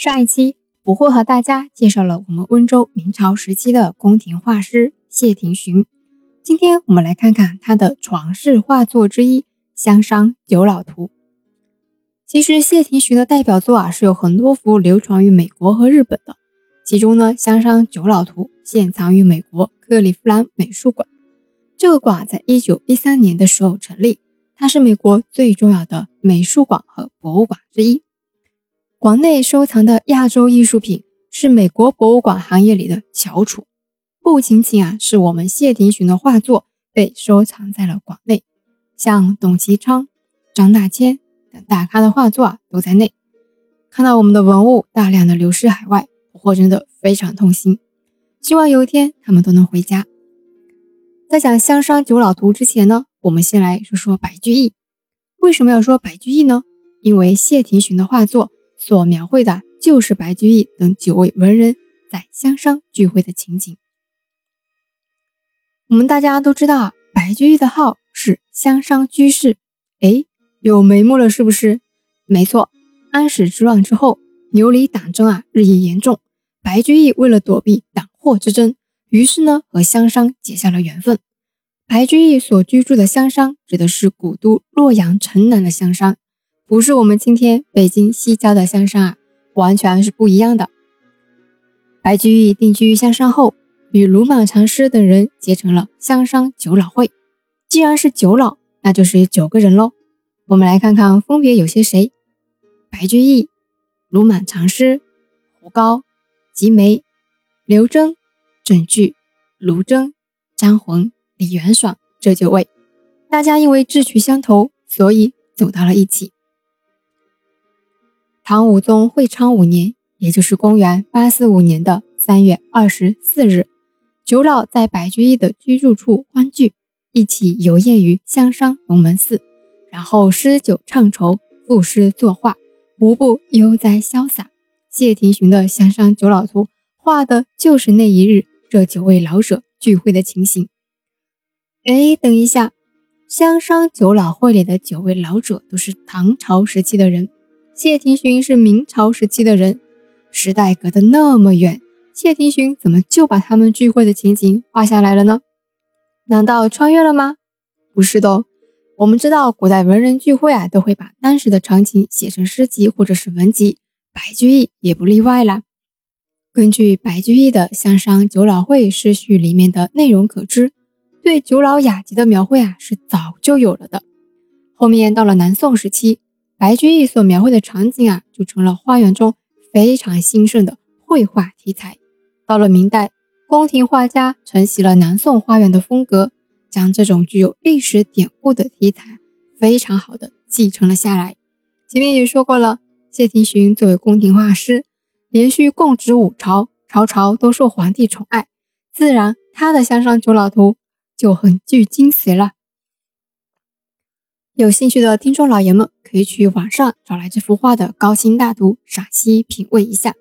上一期，我会和大家介绍了我们温州明朝时期的宫廷画师谢廷寻。今天我们来看看他的传世画作之一《香商九老图》。其实谢廷寻的代表作啊是有很多幅流传于美国和日本的，其中呢《香商九老图》现藏于美国克利夫兰美术馆。这个馆在一九一三年的时候成立，它是美国最重要的美术馆和博物馆之一。馆内收藏的亚洲艺术品是美国博物馆行业里的翘楚，不仅仅啊是我们谢廷寻的画作被收藏在了馆内，像董其昌、张大千等大咖的画作啊都在内。看到我们的文物大量的流失海外，我真的非常痛心。希望有一天他们都能回家。在讲香山九老图之前呢，我们先来说说白居易。为什么要说白居易呢？因为谢廷寻的画作。所描绘的就是白居易等九位文人在香商聚会的情景。我们大家都知道，白居易的号是香商居士。哎，有眉目了是不是？没错，安史之乱之后，牛李党争啊日益严重。白居易为了躲避党祸之争，于是呢和香商结下了缘分。白居易所居住的香商，指的是古都洛阳城南的香商。不是我们今天北京西郊的香山啊，完全是不一样的。白居易定居香山后，与鲁莽禅师等人结成了香山九老会。既然是九老，那就是九个人喽。我们来看看分别有些谁：白居易、鲁莽禅师、胡高、吉梅、刘桢、郑据、卢桢、张浑、李元爽这九位。大家因为志趣相投，所以走到了一起。唐武宗会昌五年，也就是公元八四五年的三月二十四日，九老在白居易的居住处欢聚，一起游宴于香山龙门寺，然后诗酒唱酬，赋诗作画，无不悠哉潇洒。谢廷寻的《香山九老图》画的就是那一日这九位老者聚会的情形。哎，等一下，香山九老会里的九位老者都是唐朝时期的人。谢廷寻是明朝时期的人，时代隔得那么远，谢廷寻怎么就把他们聚会的情景画下来了呢？难道穿越了吗？不是的，我们知道古代文人聚会啊，都会把当时的场景写成诗集或者是文集，白居易也不例外啦。根据白居易的《香山九老会诗序》里面的内容可知，对九老雅集的描绘啊是早就有了的。后面到了南宋时期。白居易所描绘的场景啊，就成了花园中非常兴盛的绘画题材。到了明代，宫廷画家承袭了南宋花园的风格，将这种具有历史典故的题材非常好的继承了下来。前面也说过了，谢廷寻作为宫廷画师，连续供职五朝，朝朝都受皇帝宠爱，自然他的香山九老图就很具精髓了。有兴趣的听众老爷们可以去网上找来这幅画的高清大图，赏析品味一下。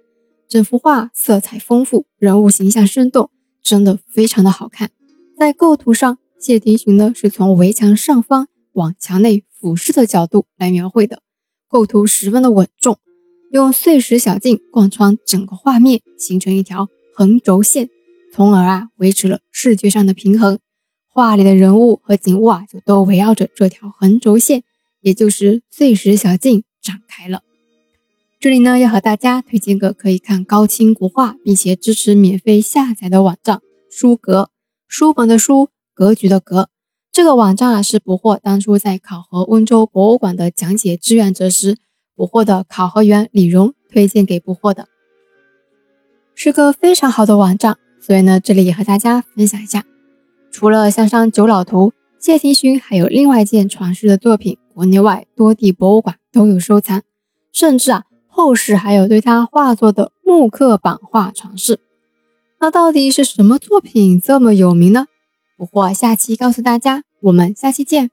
整幅画色彩丰富，人物形象生动，真的非常的好看。在构图上，谢廷寻呢是从围墙上方往墙内俯视的角度来描绘的，构图十分的稳重，用碎石小径贯穿整个画面，形成一条横轴线，从而啊维持了视觉上的平衡。画里的人物和景物啊，就都围绕着这条横轴线，也就是碎石小径展开了。这里呢，要和大家推荐个可以看高清国画，并且支持免费下载的网站——书阁。书本的书，格局的格。这个网站啊，是捕获当初在考核温州博物馆的讲解志愿者时，捕获的考核员李荣推荐给捕获的，是个非常好的网站。所以呢，这里也和大家分享一下。除了《香山九老图》，谢廷勋还有另外一件传世的作品，国内外多地博物馆都有收藏，甚至啊，后世还有对他画作的木刻版画传世。那到底是什么作品这么有名呢？不过下期告诉大家，我们下期见。